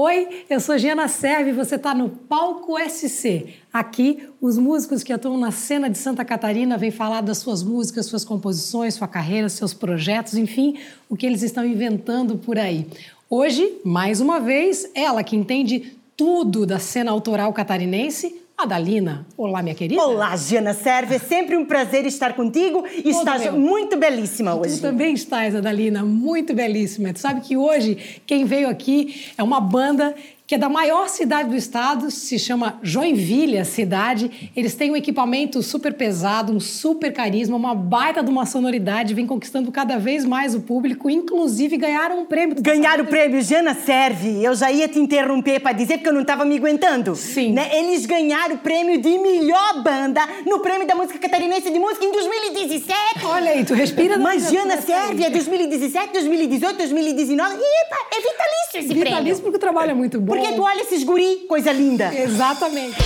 Oi, eu sou Giana Serve e você está no Palco SC. Aqui, os músicos que atuam na cena de Santa Catarina vêm falar das suas músicas, suas composições, sua carreira, seus projetos, enfim, o que eles estão inventando por aí. Hoje, mais uma vez, ela que entende tudo da cena autoral catarinense, Adalina. Olá, minha querida. Olá, Giana Serve. É sempre um prazer estar contigo e estás meu. muito belíssima hoje. Tu também estás, Adalina, muito belíssima. Tu sabe que hoje quem veio aqui é uma banda que é da maior cidade do estado, se chama Joinville, a cidade. Eles têm um equipamento super pesado, um super carisma, uma baita de uma sonoridade, vem conquistando cada vez mais o público, inclusive ganharam um prêmio. Ganharam o prêmio Jana Serve. Eu já ia te interromper para dizer porque eu não estava me aguentando. Sim. Né? Eles ganharam o prêmio de melhor banda no prêmio da música catarinense de música em 2017. Olha aí, tu respira. Mas Jana Serve é 2017, 2018, 2019. E epa, é vitalício esse vitalício prêmio. Vitalício porque o trabalho é muito bom. Porque tu olha esses guri, coisa linda. Exatamente.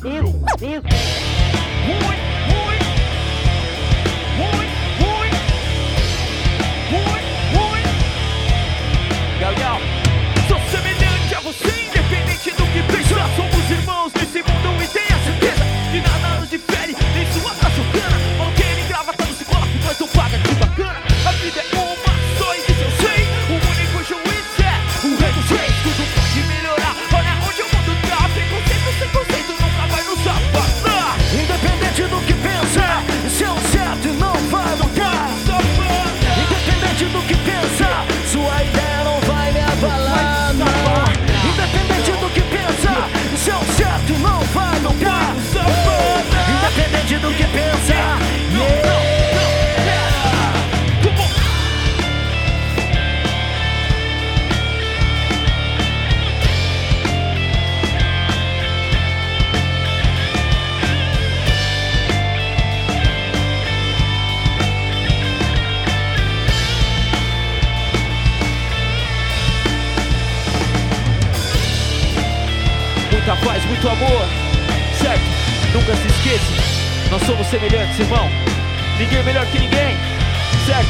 Sou muito amor, certo? Nunca se esqueça, nós somos semelhantes, irmão. Ninguém é melhor que ninguém, certo?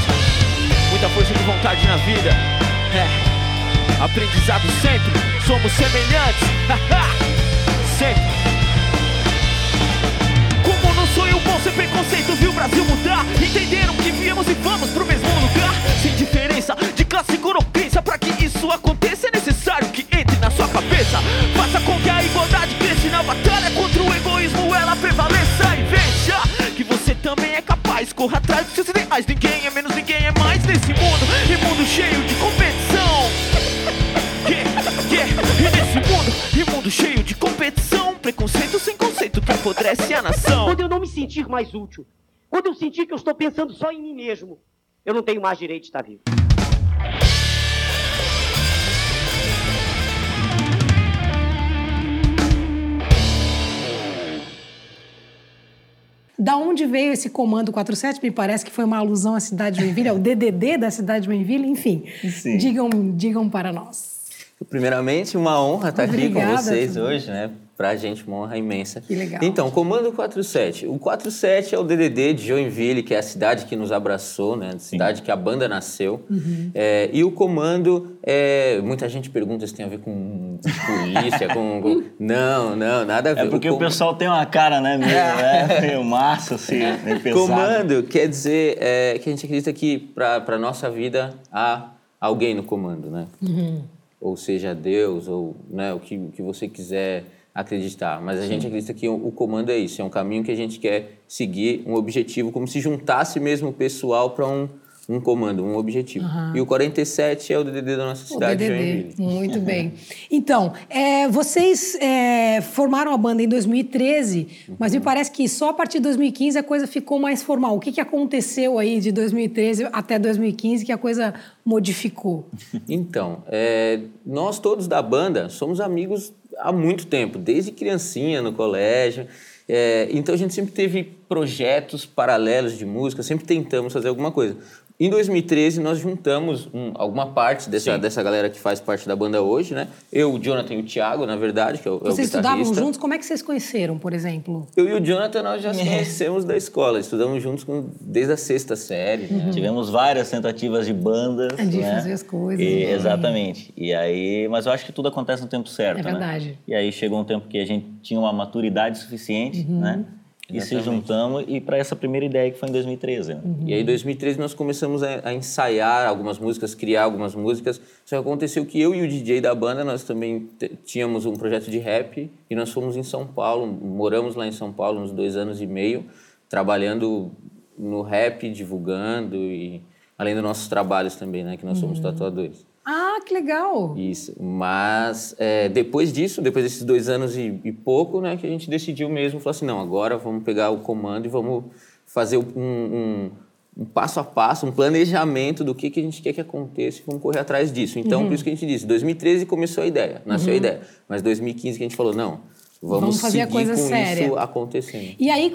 Muita força de vontade na vida, é. Aprendizado sempre, somos semelhantes, sempre. Como no sonho bom sem preconceito viu o Brasil mudar Entenderam que viemos e vamos pro mesmo lugar Sem diferença de classe ou crença Pra que isso aconteça é necessário que entre na sua cabeça Faça com que a igualdade Corra atrás dos seus ideais Ninguém é menos, ninguém é mais nesse mundo E mundo cheio de competição Yeah, yeah. E nesse mundo, e mundo cheio de competição Preconceito sem conceito que apodrece a nação Quando eu não me sentir mais útil, quando eu sentir que eu estou pensando só em mim mesmo, eu não tenho mais direito de estar vivo. Da onde veio esse comando 47? Me parece que foi uma alusão à cidade de Joinville, ao DDD da cidade de Joinville, enfim. Sim. Digam, digam para nós. Primeiramente, uma honra estar aqui com Obrigada, vocês hoje, né? Pra gente, uma honra imensa. Que legal. Então, Comando 47. O 47 é o DDD de Joinville, que é a cidade que nos abraçou, né? A cidade que a banda nasceu. Uhum. É, e o comando, é, muita gente pergunta se tem a ver com polícia, com, com- Não, não, nada a ver. É porque o, com- pessoal tem uma cara, né, meio, né, meio massa, assim, meio pesado. Comando quer dizer é, que a gente acredita que para nossa vida há alguém no comando, né? Ou seja, Deus, ou né, o, que, o que você quiser acreditar. Mas a gente acredita que o, o comando é isso, é um caminho que a gente quer seguir, um objetivo, como se juntasse mesmo o pessoal para um, um comando, um objetivo. E o 47 é o DDD da nossa O cidade, de DDD. Joinville. Muito bem. Então, é, vocês é, formaram a banda em 2013, mas Uhum. me parece que só a partir de 2015 a coisa ficou mais formal. O que, que aconteceu aí de 2013 até 2015 que a coisa modificou? Então, é, nós todos da banda somos amigos há muito tempo, desde criancinha no colégio. É, então a gente sempre teve projetos paralelos de música, sempre tentamos fazer alguma coisa. Em 2013, nós juntamos um- alguma parte dessa, dessa galera que faz parte da banda hoje, né? Eu, o Jonathan e o Thiago, na verdade, que é o, é o Vocês estudavam juntos? Como é que vocês conhecem, por exemplo? Eu e o Jonathan, nós já conhecemos da escola. Estudamos juntos com- desde a sexta série, né? Tivemos várias tentativas de bandas. É de né? fazer as coisas, E- né? exatamente. E aí, mas eu acho que tudo acontece no tempo certo, É né? verdade. E aí chegou um tempo que a gente tinha uma maturidade suficiente, Uhum. né? E se juntamos e para essa primeira ideia que foi em 2013. Né? Uhum. E aí, em 2013, nós começamos a, a ensaiar algumas músicas, criar algumas músicas. Só que aconteceu que eu e o DJ da banda, nós também tínhamos um projeto de rap e nós fomos em São Paulo, moramos lá em São Paulo uns dois anos e meio, trabalhando no rap, divulgando e além dos nossos trabalhos também, né? Que nós somos tatuadores. Ah, que legal! Isso. Mas é, depois disso, depois desses dois anos e, e pouco, né, que a gente decidiu mesmo, falou assim, não, agora vamos pegar o comando e vamos fazer um, um- um passo a passo, um planejamento do que, que a gente quer que aconteça e vamos correr atrás disso. Então, Uhum. por isso que a gente disse, 2013 começou a ideia, nasceu a ideia. Mas 2015 que a gente falou, não, vamos, Vamos fazer a coisa séria. isso acontecendo. E aí,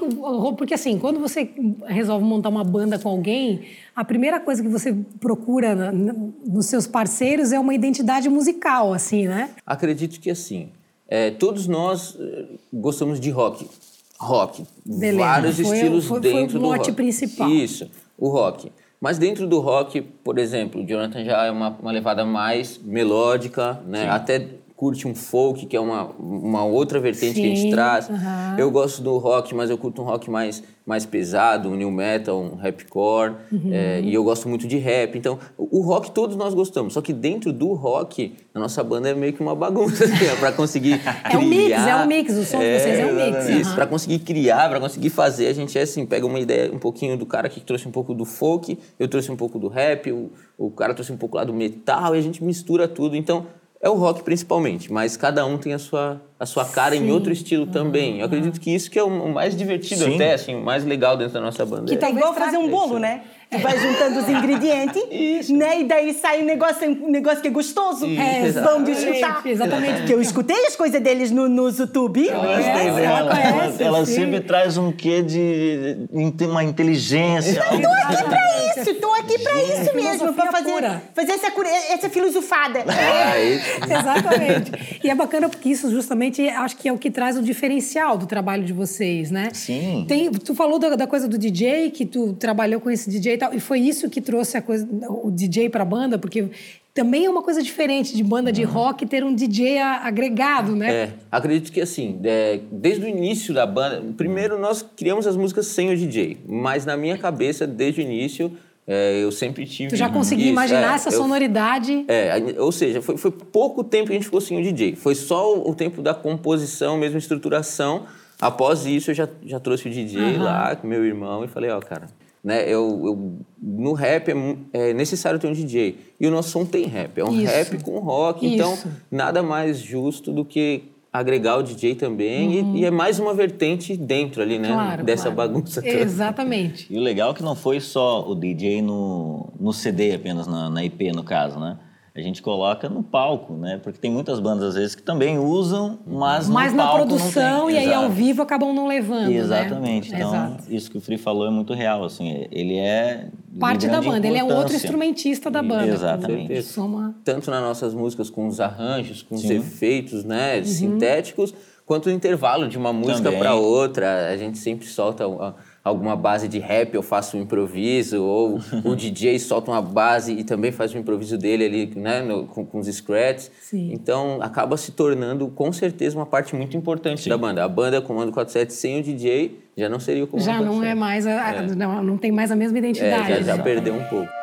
porque assim, quando você resolve montar uma banda com alguém, a primeira coisa que você procura nos seus parceiros é uma identidade musical, assim, né? Acredito que assim, é, todos nós eh, gostamos de rock. Rock. Beleza. Vários Foi o- estilos foi- foi o dentro do mote rock. principal. Isso, o rock. Mas dentro do rock, por exemplo, o Jonathan já é uma, uma levada mais melódica, né? Até curte um folk, que é uma, uma outra vertente que a Sim, gente traz. aham. Eu gosto do rock, mas eu curto um rock mais, mais pesado, um new metal, um rapcore. Uhum. é, e eu gosto muito de rap. Então, o o rock todos nós gostamos. Só que dentro do rock, a nossa banda é meio que uma bagunça, assim, para conseguir É um mix, criar. é um mix, o som de vocês é um mix. Isso, para conseguir criar, para conseguir fazer, a gente é assim, pega uma ideia um pouquinho do cara que trouxe um pouco do folk, eu trouxe um pouco do rap, o, o cara trouxe um pouco lá do metal, e a gente mistura tudo. Então, é o rock principalmente, mas cada um tem a sua, a sua cara em outro estilo também. Eu acredito que isso que é o mais divertido Sim. até, assim, o mais legal dentro da nossa banda. Que É- É igual fazer um bolo, né? Tu vai juntando os ingredientes, né? E daí sai um negócio, um negócio que é gostoso. É, Vamos exatamente, juntar. exatamente. Que eu escutei as coisas deles no, no YouTube. Eu gostei Conhece, dela. ela conhece, ela sempre traz um quê de inte- uma inteligência. algo- aqui pra isso, tô aqui pra isso mesmo, pra fazer, pura. fazer essa, cura- essa filosofada. Esse- Exatamente. E é bacana porque isso justamente acho que é o que traz o diferencial do trabalho de vocês, né? Sim. Tem, tu falou da, da coisa do DJ, que tu trabalhou com esse DJ tal, e foi isso que trouxe a coisa, o DJ pra banda, porque também é uma coisa diferente de banda de rock ter um DJ a- agregado, né? É, acredito que assim, é, desde o início da banda, primeiro nós criamos as músicas sem o DJ, mas na minha cabeça, desde o início, é, eu sempre tive. Tu já conseguia isso, imaginar é, essa eu- sonoridade. É, a- ou seja, foi, foi pouco tempo que a gente ficou sem o DJ. Foi só o, o tempo da composição, mesmo estruturação. Após isso, eu já, já trouxe o DJ lá com meu irmão e falei, ó, cara, né, eu, eu- no rap é, é necessário ter um DJ. E o nosso som tem rap, é um Isso. rap com rock. Então, Isso. nada mais justo do que agregar o DJ também. E, e é mais uma vertente dentro ali, né, Claro, dessa claro. bagunça toda. Exatamente. E o legal é que não foi só o DJ no, no CD apenas, na, na IP no caso, né? A gente coloca no palco, né? Porque tem muitas bandas às vezes que também usam, mas no Mas na palco não produção tem. e aí Exato. ao vivo acabam não levando, né? Exatamente. Então, Exato. isso que o Free falou é muito real, assim, ele é Parte da banda, ele é outro instrumentista da banda. Exatamente. Isso uma... tanto nas nossas músicas com os arranjos, com os Sim. efeitos, né, Uhum. sintéticos, quanto no intervalo de uma música para outra. A gente sempre solta a- alguma base de rap, eu faço um improviso, ou o DJ solta uma base e também faz o improviso dele ali, né, no- com, com os scratches. Sim. Então acaba se tornando com certeza uma parte muito importante da banda. A banda Comando 47 sem o DJ já não seria o Comando Já não 47. é mais, a, a- não, não tem mais a mesma É, identidade. já, já né? perdeu um pouco.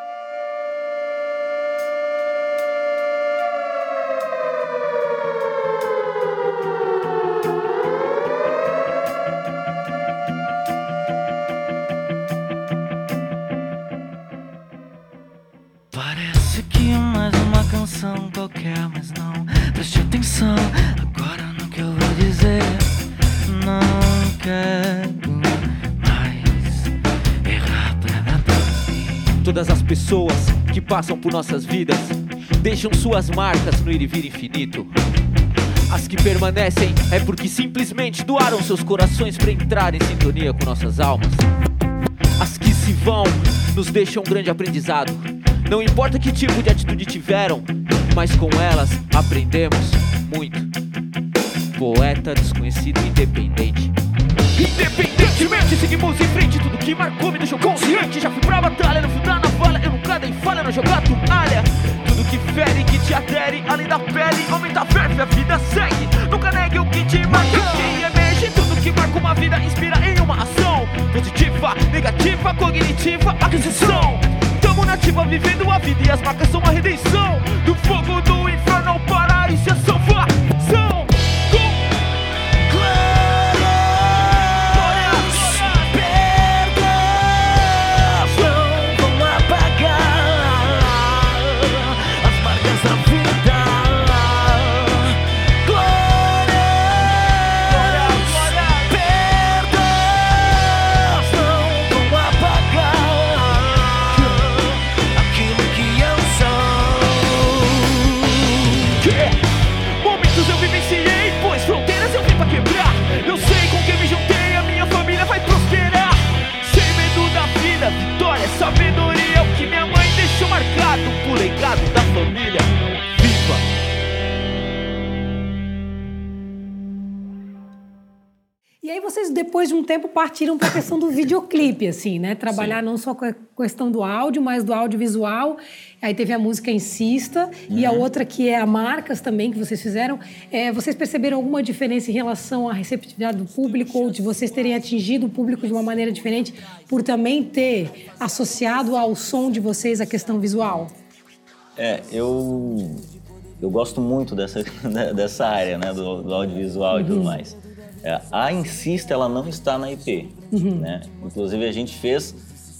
Passam por nossas vidas deixam suas marcas no ir e vir infinito. As que permanecem é porque simplesmente doaram seus corações para entrar em sintonia com nossas almas. As que se vão, nos deixam um grande aprendizado. Não importa que tipo de atitude tiveram, mas com elas aprendemos muito. Poeta desconhecido independente. Independentemente, seguimos em frente. Tudo que marcou me deixou consciente. Já fui pra batalha, no fio da navalha. Eu nunca dei falha, não jogar toalha. Tudo que fere, que te adere, além da pele, aumenta a verve, a vida segue. Nunca negue o que te marca, que emerge. Tudo que marca uma vida inspira em uma ação. Positiva, negativa, cognitiva, aquisição. Tamo nativa, vivendo a vida e as marcas são a redenção. Do fogo do inferno tempo, partiram para a questão do videoclipe, assim, né? Trabalhar não só com a questão do áudio, mas do audiovisual. Aí teve a música Insista e a outra que é a Marcas também, que vocês fizeram. É, vocês perceberam alguma diferença em relação à receptividade do público ou de vocês terem atingido o público de uma maneira diferente por também ter associado ao som de vocês a questão visual? É, eu, eu gosto muito dessa, dessa área, né, do, do audiovisual e tudo mais. É, a Insista, ela não está na IP, né? Inclusive, a gente fez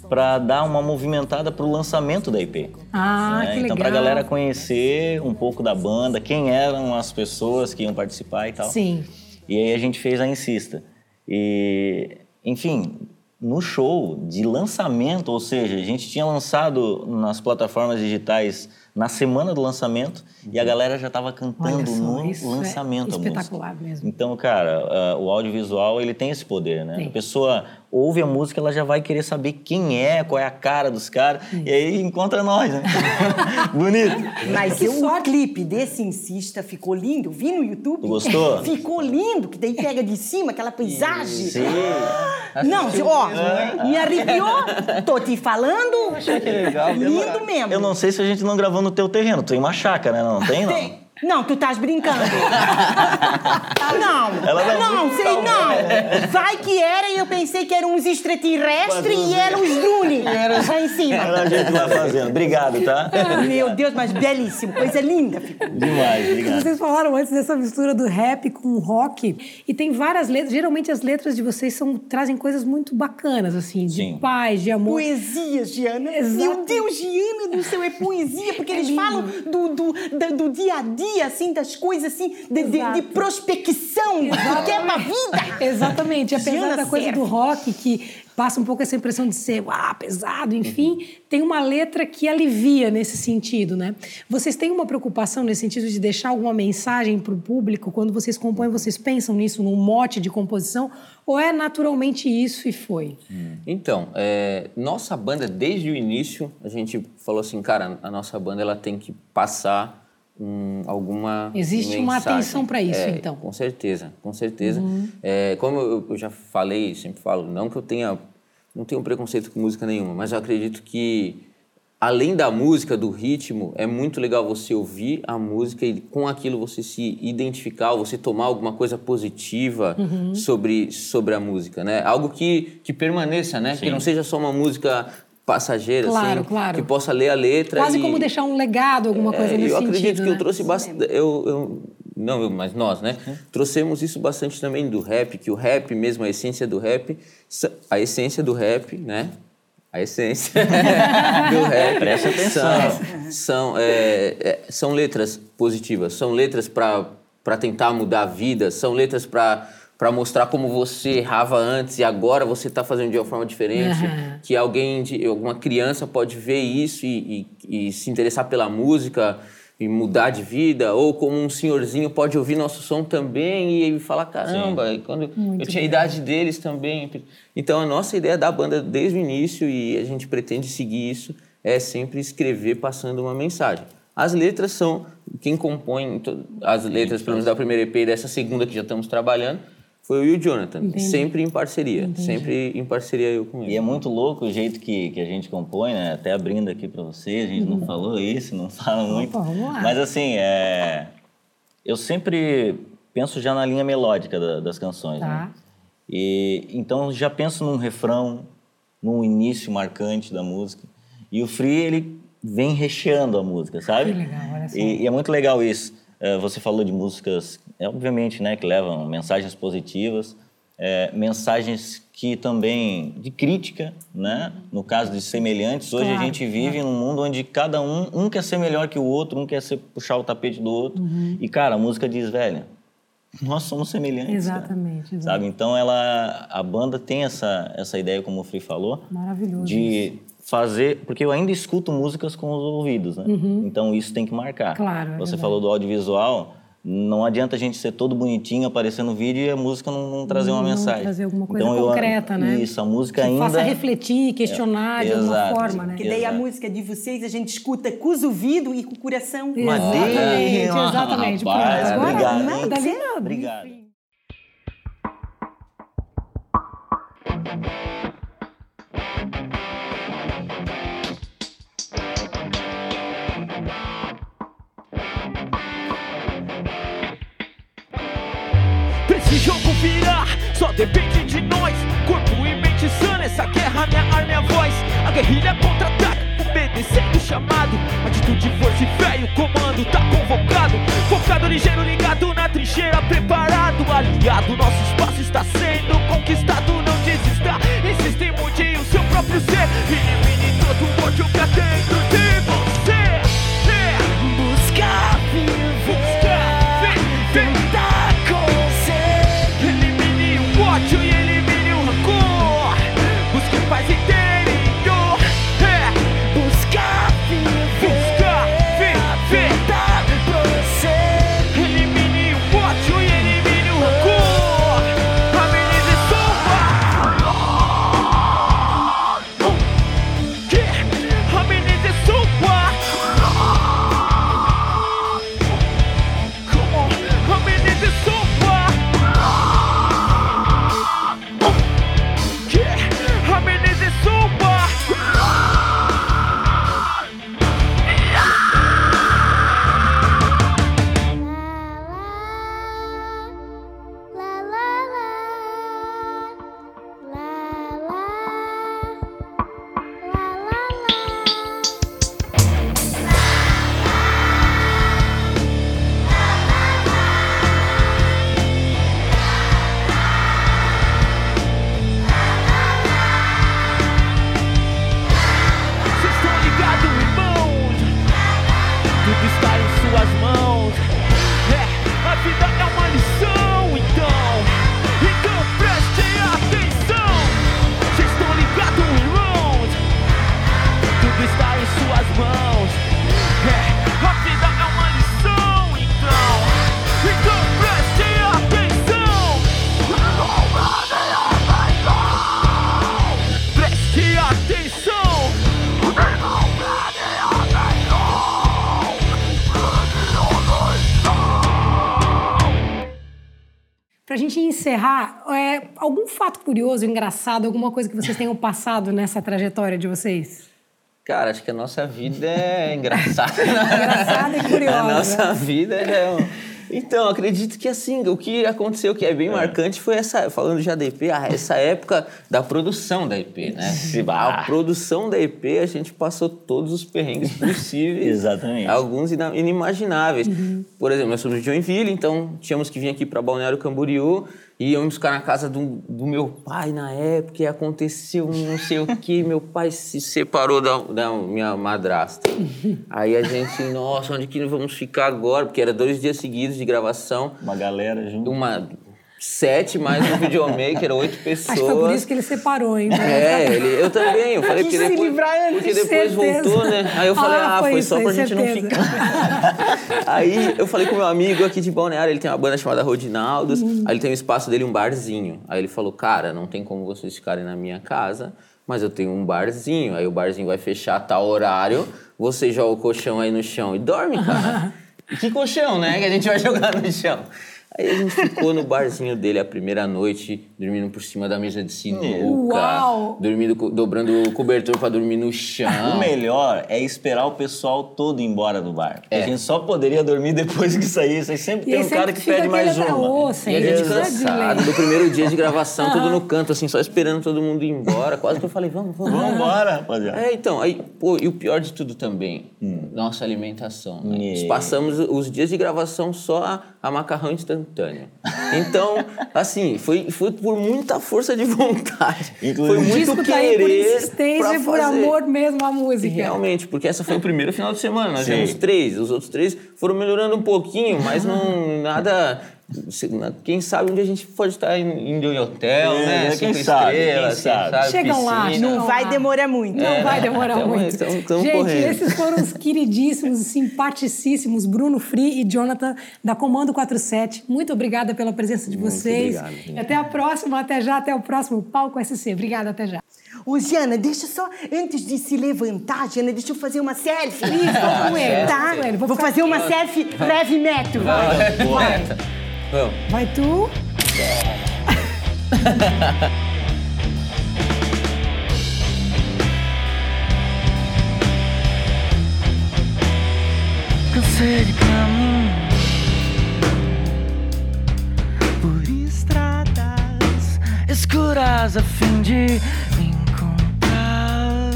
para dar uma movimentada para o lançamento da IP. Ah, né? que Então, para a galera conhecer um pouco da banda, quem eram as pessoas que iam participar e tal. Sim. E aí a gente fez a Insista. E, enfim, no show de lançamento, ou seja, a gente tinha lançado nas plataformas digitais na semana do lançamento e a galera já estava cantando só, no isso é lançamento a música. espetacular mesmo. Então, cara, ah, o audiovisual ele tem esse poder, né? Tem. A pessoa ouve a música, ela já vai querer saber quem é, qual é a cara dos caras, e aí encontra nós, né? Bonito. Mas eu, o clipe desse Insista ficou lindo. Vi no YouTube. Tu gostou? Ficou lindo, que daí pega de cima aquela paisagem. Sim. Não, ó, me arrepiou. Tô te falando. Achei que legal. Lindo mesmo. Eu não sei se a gente não gravou no teu terreno. Tem uma chácara, né? Não tem, não? Tem. Não, tu estás brincando. não, Ela não, muito sei calma. não. Vai que era e eu pensei que eram uns extraterrestres e eram os Dune lá em cima. Era a gente lá fazendo. Obrigado, tá? Meu Deus, mas belíssimo, coisa linda. Demais, obrigado. Vocês falaram antes dessa mistura do rap com o rock e tem várias letras. Geralmente as letras de vocês são, trazem coisas muito bacanas, assim, de Sim. paz, de amor. Poesia, Giana. Exato. Meu Deus, Giana do céu, é poesia, porque eles falam do, do, da- do dia a dia, assim, das coisas, assim, de, de, de prospecção, do que é pra vida. Exatamente, apesar Giana da coisa serve. do rock que passa um pouco essa impressão de ser ah, pesado, enfim, tem uma letra que alivia nesse sentido, né? Vocês têm uma preocupação nesse sentido de deixar alguma mensagem para o público quando vocês compõem, vocês pensam nisso num mote de composição ou é naturalmente isso e foi? Então, é, nossa banda, desde o início, a gente falou assim, cara, a nossa banda ela tem que passar um, alguma Existe uma mensagem. atenção pra isso, É, então. Com certeza, com certeza. É, como eu, eu já falei, sempre falo, não que eu tenha, não tenho preconceito com música nenhuma, mas eu acredito que além da música, do ritmo, é muito legal você ouvir a música e com aquilo você se identificar, ou você tomar alguma coisa positiva Uhum. sobre, sobre a música, né? Algo que, que permaneça, né? Que não seja só uma música passageira, Claro, assim, claro. que possa ler a letra Quase e... como deixar um legado, alguma coisa É, nesse eu sentido, acredito que né? eu trouxe bastante. Eu, eu, não eu, mas nós, né? Trouxemos isso bastante também do rap, que o rap mesmo, a essência do rap, a essência do rap, né? A essência do rap. Presta atenção. São, são, é, é, são letras positivas, são letras para tentar mudar a vida, são letras para para mostrar como você errava antes e agora você está fazendo de uma forma diferente, Aham. que alguém, de, alguma criança pode ver isso e, e- e se interessar pela música, e mudar de vida, ou como um senhorzinho pode ouvir nosso som também e falar, caramba, e quando eu tinha a idade deles também. Então a nossa ideia da banda desde o início e a gente pretende seguir isso é sempre escrever passando uma mensagem. As letras são quem compõe as letras, pelo menos da primeira EP e dessa segunda que já estamos trabalhando, foi eu e o Jonathan, sempre em parceria, sempre em parceria eu com ele. E é muito louco o jeito que, que a gente compõe, né? Até abrindo aqui para você, a gente não falou isso, não fala muito. Uhum. vamos lá. Mas assim, é... eu sempre penso já na linha melódica da- das canções, Tá. né? E então já penso num refrão, num início marcante da música. E o Free ele vem recheando a música, sabe? Que legal, olha só. E, e é muito legal isso. É, você falou de músicas, é, obviamente, né, que levam mensagens positivas, é, mensagens que também de crítica, né? No caso de semelhantes, hoje Claro, a gente vive num mundo onde cada um um quer ser melhor que o outro, um quer ser, puxar o tapete do outro. Uhum. E cara, a música diz, velho, nós somos semelhantes. cara." Exatamente, exatamente. Sabe? Então ela, a banda tem essa essa ideia, como o Free falou, Maravilhoso de fazer, porque eu ainda escuto músicas com os ouvidos, né? Então isso tem que marcar. Uhum. Claro, é Você verdade. falou do audiovisual, não adianta a gente ser todo bonitinho, aparecer no vídeo e a música não, não trazer uma Não mensagem. trazer alguma coisa então, eu- concreta, né? Isso, a música que ainda faça refletir, questionar de alguma exato. forma, né? Que daí a Exato. música de vocês a gente escuta com os ouvidos e com o coração. Exatamente, Madeira, exatamente. rapaz, Pronto, agora obrigado, nada, nada. Obrigado. Depende de nós. Corpo e mente sã nessa guerra, minha arma e a voz. A guerrilha contra-ataca, obedecendo o chamado. Atitude, força e fé, e o comando tá convocado. Focado, ligeiro, ligado na trincheira, preparado. Aliado, nosso espaço está sendo está em suas mãos. É, a vida é uma lição, gente encerrar, é, algum fato curioso, engraçado, alguma coisa que vocês tenham passado nessa trajetória de vocês? Cara, acho que a nossa vida é engraçada. Engraçada e curiosa. A nossa vida é um... Então, acredito que assim, o que aconteceu que é bem marcante foi essa, falando de ADP, ah, essa época da produção da EP, né? A produção da EP, a gente passou todos os perrengues possíveis. Exatamente. Alguns inimagináveis. Por exemplo, nós somos de Joinville, então tínhamos que vir aqui para Balneário Camboriú e íamos ficar na casa do, do meu pai na época e aconteceu um não sei o que, meu pai se separou da, da minha madrasta. Aí a gente, nossa, onde que vamos ficar agora? Porque era dois dias seguidos de gravação. Uma galera junto. Uma, sete mais um videomaker, oito pessoas. Acho que foi por isso que ele separou, hein? É, ele, eu também. Eu falei porque depois, porque depois certeza. voltou, né? Aí eu falei, Ah, ah, foi foi, só pra gente não certeza. ficar. aí eu falei com meu amigo aqui de Balneário, ele tem uma banda chamada Rodinaldos, Uhum. aí ele tem um espaço dele, um barzinho. Aí ele falou, cara, não tem como vocês ficarem na minha casa, mas eu tenho um barzinho. Aí o barzinho vai fechar a tal horário, você joga o colchão aí no chão e dorme, cara. Que colchão, né? Que a gente vai jogar no chão. Aí a gente ficou no barzinho dele a primeira noite, dormindo por cima da mesa de sinuca. Uau! Dormindo, dobrando o cobertor pra dormir no chão. O melhor é esperar o pessoal todo ir embora do bar. É. A gente só poderia dormir depois que saísse. Aí sempre E tem um cara sempre que fica pede mais uma. "Ô, E a senhor, gente é cansado lei." do primeiro dia de gravação, tudo no canto, assim, só esperando todo mundo ir embora. Quase que eu falei, vamos, vamos. Vamos embora, rapaziada. É, então, aí, pô, e o pior de tudo também, nossa alimentação. Né? É. Nós Passamos os dias de gravação só a, a macarrão instantâneo. Então, assim, foi, foi por muita força de vontade. Inclusive- foi O muito disco tá aí por querer insistência e por fazer. amor mesmo à música. Realmente, porque essa foi o primeiro final de semana. Nós Sim. tivemos três. Os outros três foram melhorando um pouquinho, mas não nada. Quem sabe onde a gente pode estar indo em hotel, É, né? quem sabe, estrelas, quem sabe. Chegam lá, Não vai demorar muito. Não vai demorar Tamo- muito. tamo- tamo Gente, correndo. esses foram os queridíssimos, simpaticíssimos Bruno Free e Jonathan da Comando 47. Muito obrigada pela presença de vocês. obrigado. E até a próxima, até já, até o próximo Palco SC. Obrigada, até já. Ô, Jana, deixa só, antes de se levantar, Jana, deixa eu fazer uma selfie. Isso, vamos com ele, tá? Ele. Vou fazer uma selfie heavy metal. Vai. Vai. Vamos. Vai tu. Cansei de caminhar por estradas escuras a fim de encontrar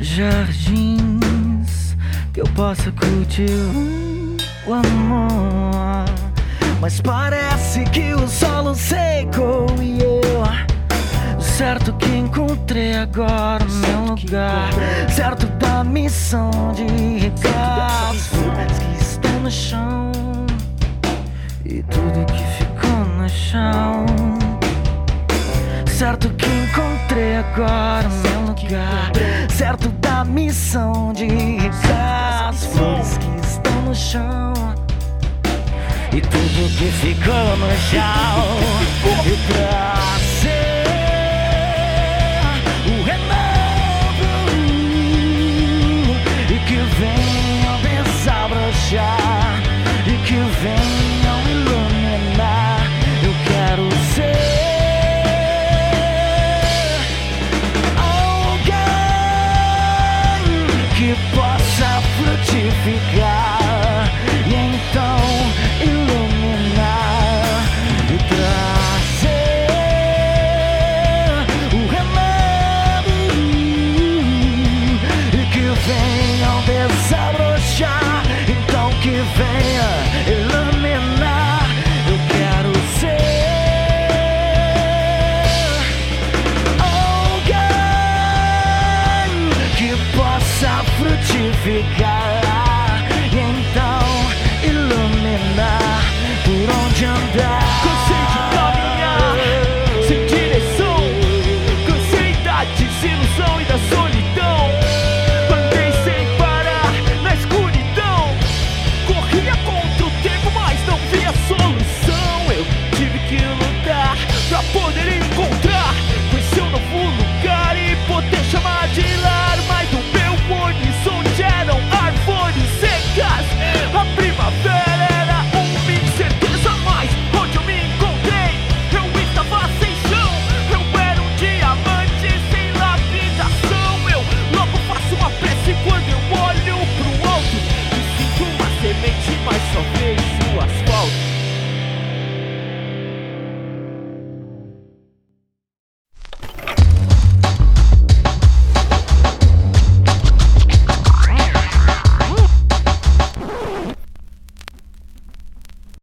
jardins que eu possa cultivar o amor. Mas parece que o solo secou e eu Certo que encontrei agora o meu lugar. Certo da missão de regar. As flores que estão no chão. E tudo que ficou no chão. Certo que encontrei agora o meu lugar. Certo da missão de regar. As flores que estão no chão e tudo que ficou no chão. E pra ser o renovo E que venham desabrochar E que venham iluminar Eu quero ser alguém Que possa frutificar.